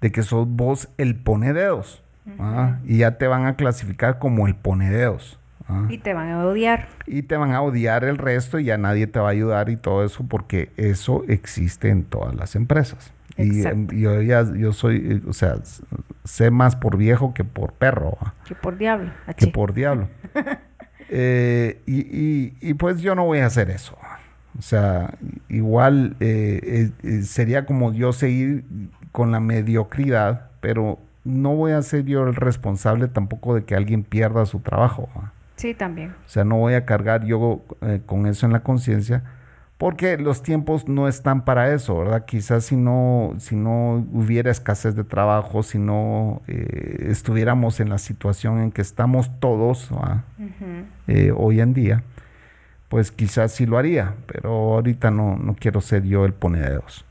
de que sos vos el pone dedos. ¿ah? Y ya te van a clasificar como el pone dedos. ¿ah? Y te van a odiar. Y te van a odiar el resto y ya nadie te va a ayudar y todo eso porque eso existe en todas las empresas. Y Exacto. eh, yo ya, yo soy, eh, o sea, sé más por viejo que por perro. Que por diablo. que por diablo. <laughs> Eh, y, y- y, pues yo no voy a hacer eso. O sea, igual eh, eh, eh, sería como yo seguir con la mediocridad, pero no voy a ser yo el responsable tampoco de que alguien pierda su trabajo. Sí, también. O sea, no voy a cargar yo eh, con eso en la conciencia, porque los tiempos no están para eso, ¿verdad? Quizás si no, si no hubiera escasez de trabajo, si no estuviéramos en la situación en que estamos todos hoy en día, pues quizás sí lo haría, pero ahorita no, no quiero ser yo el ponededos.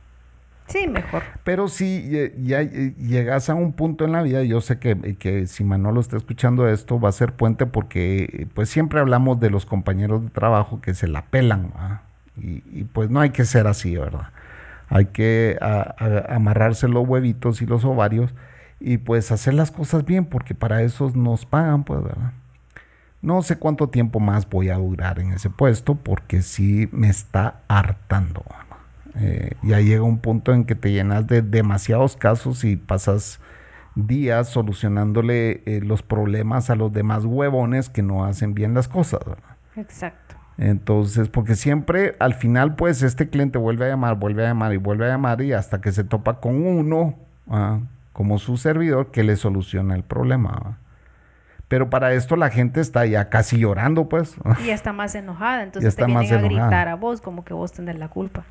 Sí, mejor. Pero si ya eh, llegas a un punto en la vida, yo sé que, que si Manolo está escuchando esto, va a ser puente porque eh, pues siempre hablamos de los compañeros de trabajo que se la pelan, y, y, pues no hay que ser así, ¿verdad? Hay que a- a- amarrarse los huevitos y los ovarios y pues hacer las cosas bien porque para eso nos pagan, pues, ¿verdad? No sé cuánto tiempo más voy a durar en ese puesto porque sí me está hartando. ¿verdad? Eh, ya llega un punto en que te llenas de demasiados casos y pasas días solucionándole eh, los problemas a los demás huevones que no hacen bien las cosas. ¿verdad? Exacto. Entonces, porque siempre al final, pues este cliente vuelve a llamar, vuelve a llamar y vuelve a llamar y hasta que se topa con uno, ah, como su servidor, que le soluciona el problema. ¿va? Pero para esto la gente está ya casi llorando, pues. Y ya está más enojada, entonces está te vienen más a enojada. gritar a vos como que vos tenés la culpa.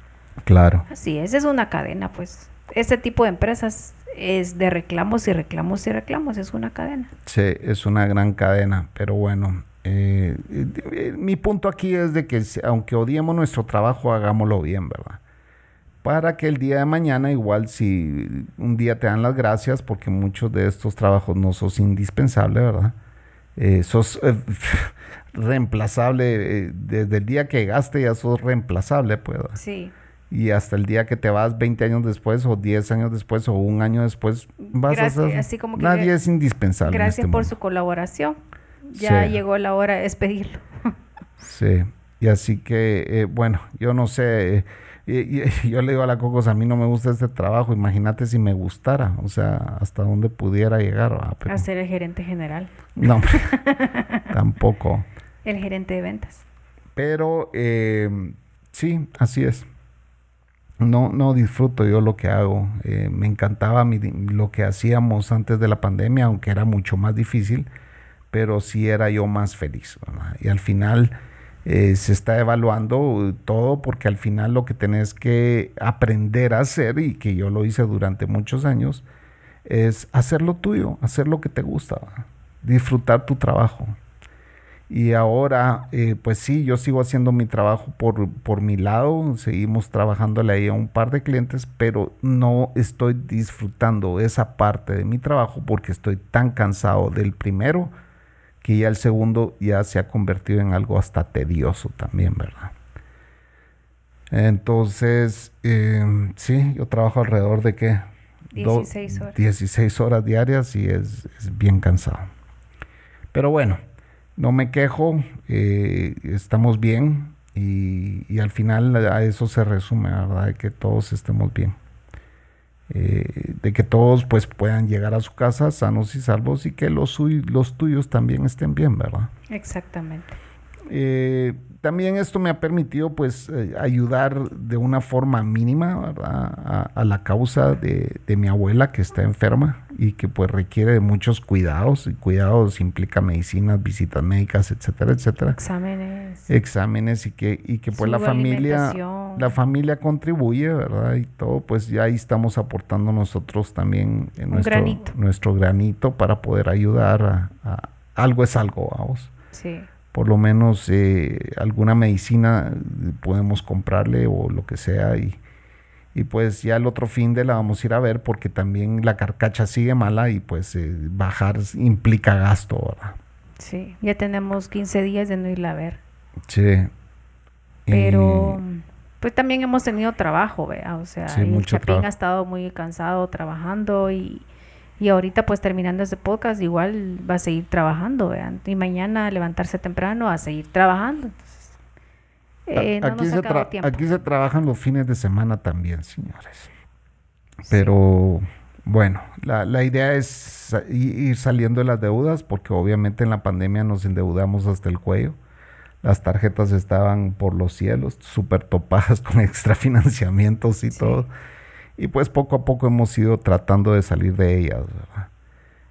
claro. Así es, es una cadena, pues. Este tipo de empresas es de reclamos y reclamos y reclamos, es una cadena. Sí, es una gran cadena, pero bueno, eh, eh, eh, mi punto aquí es de que aunque odiemos nuestro trabajo, hagámoslo bien, ¿verdad? Para que el día de mañana, igual si un día te dan las gracias, porque muchos de estos trabajos no sos indispensable, ¿verdad? Eh, sos eh, <laughs> reemplazable, eh, desde el día que llegaste ya sos reemplazable, pues. Sí, Y hasta el día que te vas 20 años después, o 10 años después, o un año después, vas Gracias, a ser... así como que Nadie es indispensable. en gracias este por mundo. su colaboración. Ya Sí. llegó la hora de despedirlo. Sí, y así que, eh, bueno, yo no sé, <laughs> yo le digo a la Cocos, a mí no me gusta este trabajo, imagínate si me gustara, o sea, hasta dónde pudiera llegar, A ser el gerente general, no, <laughs> tampoco, el gerente de ventas. pero eh, sí, así es. No, no disfruto yo lo que hago. Eh, me encantaba mi- lo que hacíamos antes de la pandemia, aunque era mucho más difícil, pero sí era yo más feliz. ¿verdad? Y al final eh, se está evaluando todo porque al final lo que tenés que aprender a hacer, y que yo lo hice durante muchos años, es hacer lo tuyo, hacer lo que te gusta, ¿verdad? Disfrutar tu trabajo. Y ahora, eh, pues sí, yo sigo haciendo mi trabajo por, por mi lado, seguimos trabajándole ahí a un par de clientes, pero no estoy disfrutando esa parte de mi trabajo porque estoy tan cansado del primero que ya el segundo ya se ha convertido en algo hasta tedioso también, ¿verdad? Entonces, eh, sí, yo trabajo alrededor de qué? Do- 16 horas. 16 horas diarias y es, es bien cansado. Pero bueno, no me quejo, eh, estamos bien y, y al final a eso se resume, ¿verdad? De que todos estemos bien. Eh, de que todos pues puedan llegar a su casa sanos y salvos y que los, los tuyos también estén bien, ¿verdad? Exactamente. Eh, también esto me ha permitido pues eh, ayudar de una forma mínima ¿verdad? A, a la causa de, de mi abuela que está enferma y que pues requiere de muchos cuidados y cuidados implica medicinas, visitas médicas, etcétera, etcétera. Exámenes. Exámenes y que, y que pues la familia, la familia contribuye, ¿verdad? Y todo, pues ya ahí estamos aportando nosotros también en nuestro granito. nuestro granito para poder ayudar a, a- algo es algo, vamos Sí. Por lo menos eh, alguna medicina podemos comprarle o lo que sea y, y pues ya el otro fin de la vamos a ir a ver porque también la carcacha sigue mala y pues eh, bajar implica gasto, ¿verdad? Sí. Ya tenemos 15 días de no irla a ver. Sí. Pero pues también hemos tenido trabajo, ¿vea? O sea, Sí, el Chapín trabajo. ha estado muy cansado trabajando y, y ahorita pues terminando este podcast igual va a seguir trabajando, ¿vea? Y mañana levantarse temprano a seguir trabajando. Entonces, eh, no aquí, nos se tiempo. aquí trabajan los fines de semana también, señores. Pero bueno, la, la idea es ir saliendo de las deudas porque obviamente en la pandemia nos endeudamos hasta el cuello. Las tarjetas estaban por los cielos, súper topadas <laughs> con extrafinanciamientos y Sí. todo. Y pues poco a poco hemos ido tratando de salir de ellas. ¿verdad?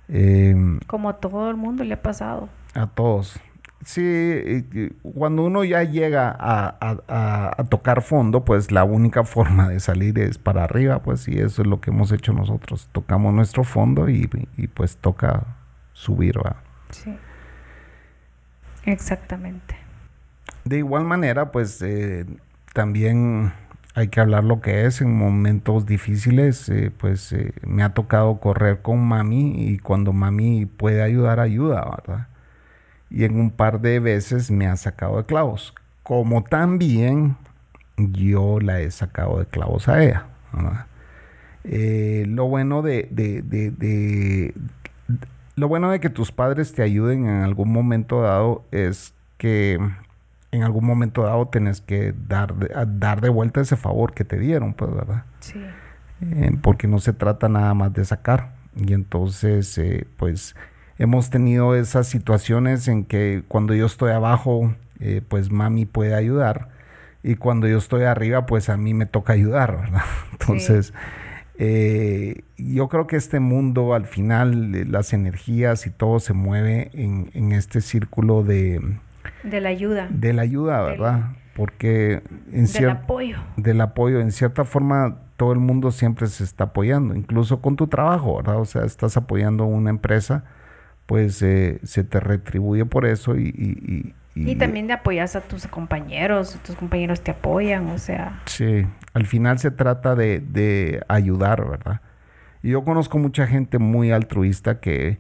Em, Como a todo el mundo le ha pasado. a todos. Sí, cuando uno ya llega a, a- a- a tocar fondo, pues la única <laughs> forma de salir es para arriba, pues y eso es lo que hemos hecho nosotros. Tocamos nuestro fondo y, y, pues toca subir, ¿va? Sí. Exactamente. De igual manera, pues eh, también hay que hablar lo que es en momentos difíciles. eh, pues eh, me ha tocado correr con mami y cuando mami puede ayudar, ayuda, ¿verdad? Y en un par de veces me ha sacado de clavos. Como también yo la he sacado de clavos a ella, ¿verdad? Eh, lo bueno de, de- de- lo bueno de que tus padres te ayuden en algún momento dado es que en algún momento dado tenés que dar dar de vuelta ese favor que te dieron, pues, ¿verdad? Sí. Eh, porque no se trata nada más de sacar. Y entonces, eh, pues, hemos tenido esas situaciones en que cuando yo estoy abajo, eh, pues mami puede ayudar. Y cuando yo estoy arriba, pues a mí me toca ayudar, ¿verdad? <laughs> Entonces, eh, yo creo que este mundo, al final, las energías y todo se mueve en, en este círculo de, De la ayuda. de la ayuda, Del- ¿verdad? Porque en del apoyo. del apoyo. En cierta forma, todo el mundo siempre se está apoyando, incluso con tu trabajo, ¿verdad? O sea, estás apoyando a una empresa, pues eh, se te retribuye por eso y... y, y- Y también te apoyas a tus compañeros, tus compañeros te apoyan, o sea, Sí, al final se trata de, de ayudar, ¿verdad? Y yo conozco mucha gente muy altruista que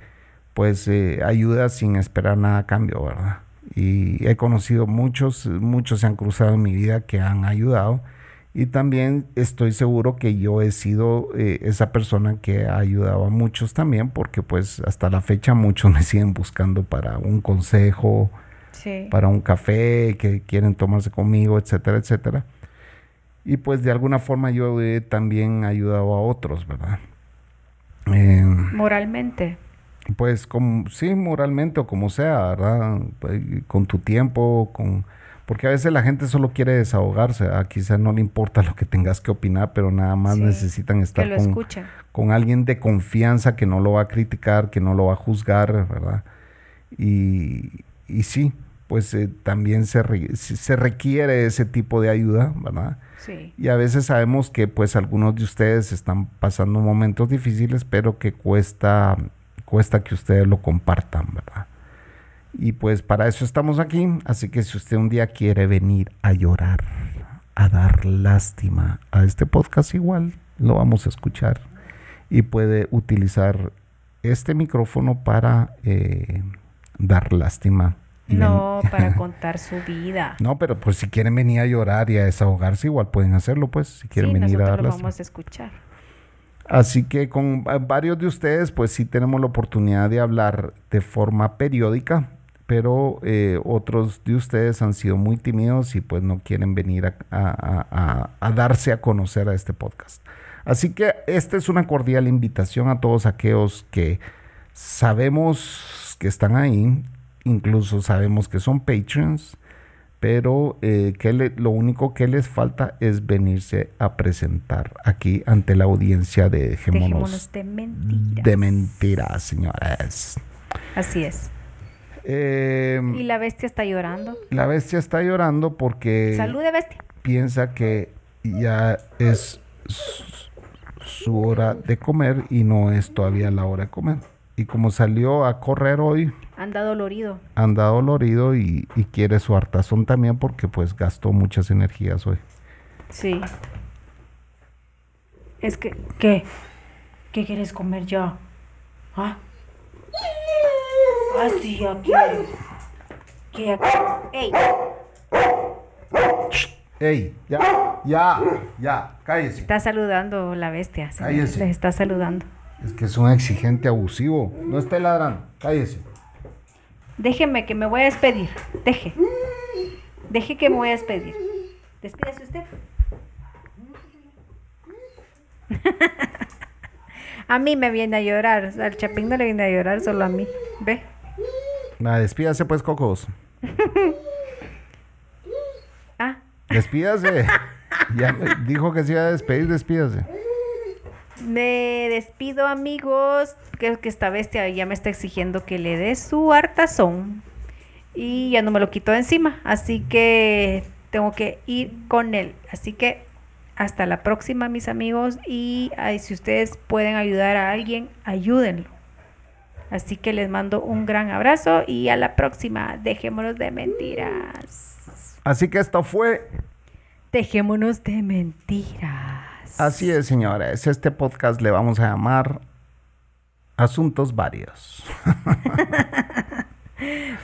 pues eh, ayuda sin esperar nada a cambio, ¿verdad? Y he conocido muchos, muchos se han cruzado en mi vida que han ayudado. Y también estoy seguro que yo he sido eh, esa persona que ha ayudado a muchos también, porque pues hasta la fecha muchos <laughs> me siguen buscando para un consejo, sí. para un café, que quieren tomarse conmigo, etcétera, etcétera. Y pues de alguna forma yo he también ayudado a otros, ¿verdad? Eh, Moralmente. Pues como, sí, moralmente o como sea, ¿verdad? Pues, con tu tiempo, con... Porque a veces la gente solo quiere desahogarse, quizás no le importa lo que tengas que opinar, pero nada más Sí, necesitan estar con, con alguien de confianza que no lo va a criticar, que no lo va a juzgar, ¿verdad? Y, y sí, pues eh, también se, re- se se requiere ese tipo de ayuda, ¿verdad? Sí. Y a veces sabemos que pues algunos de ustedes están pasando momentos difíciles, pero que cuesta, cuesta que ustedes lo compartan, ¿verdad? Y pues para eso estamos aquí, así que si usted un día quiere venir a llorar, a dar lástima a este podcast igual, lo vamos a escuchar y puede utilizar este micrófono para eh, dar lástima. No, para <laughs> contar su vida. no, pero pues si quieren venir a llorar y a desahogarse, igual pueden hacerlo, pues, si quieren sí, venir a dar lo lástima. vamos a escuchar. Así que con va- varios de ustedes, pues sí tenemos la oportunidad de hablar de forma periódica, pero eh, otros de ustedes han sido muy tímidos y pues no quieren venir a- a- a- a darse a conocer a este podcast. Así que esta es una cordial invitación a todos aquellos que sabemos que están ahí, incluso sabemos que son patrons pero eh, que le- lo único que les falta es venirse a presentar aquí ante la audiencia de Dejémonos Dejémonos de mentiras. de mentiras, señores. Así es. Eh, Y la bestia está llorando. la bestia está llorando porque Salude, bestia. piensa que ya es su- su hora de comer y no es todavía la hora de comer. Y como salió a correr hoy, Anda dolorido. anda dolorido y, y quiere su hartazón también porque pues gastó muchas energías hoy. Sí. Es que, ¿qué? ¿Qué quieres comer ya? ¿Ah? Ah, sí, aquí. ¿Qué? ¡Ey! ¡Ey! Ya, ya, ya, cállese. Está saludando la bestia. Cállese. Les está saludando. Es que es un exigente abusivo. No esté ladrando, cállese. Déjeme que me voy a despedir. Deje. Deje que me voy a despedir. Despídase usted. <laughs> a mí me viene a llorar. Al Chapín no le viene a llorar, solo a mí. ¿Ve? Nada, despídase pues, Cocos. <laughs> Ah, Despídase. <laughs> ya me dijo que se iba a despedir, despídase. Me despido, amigos. Creo que esta bestia ya me está exigiendo que le dé su hartazón. Y ya no me lo quito de encima. Así que tengo que ir con él. Así que hasta la próxima, mis amigos. Y ay, si ustedes pueden ayudar a alguien, ayúdenlo. Así que les mando un gran abrazo y a la próxima. Dejémonos de mentiras. Así que esto fue Dejémonos de mentiras. Así es, señores. Este podcast le vamos a llamar Asuntos Varios. <laughs>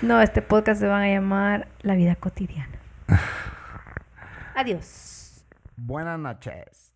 No, este podcast se van a llamar La vida cotidiana. <laughs> Adiós. Buenas noches.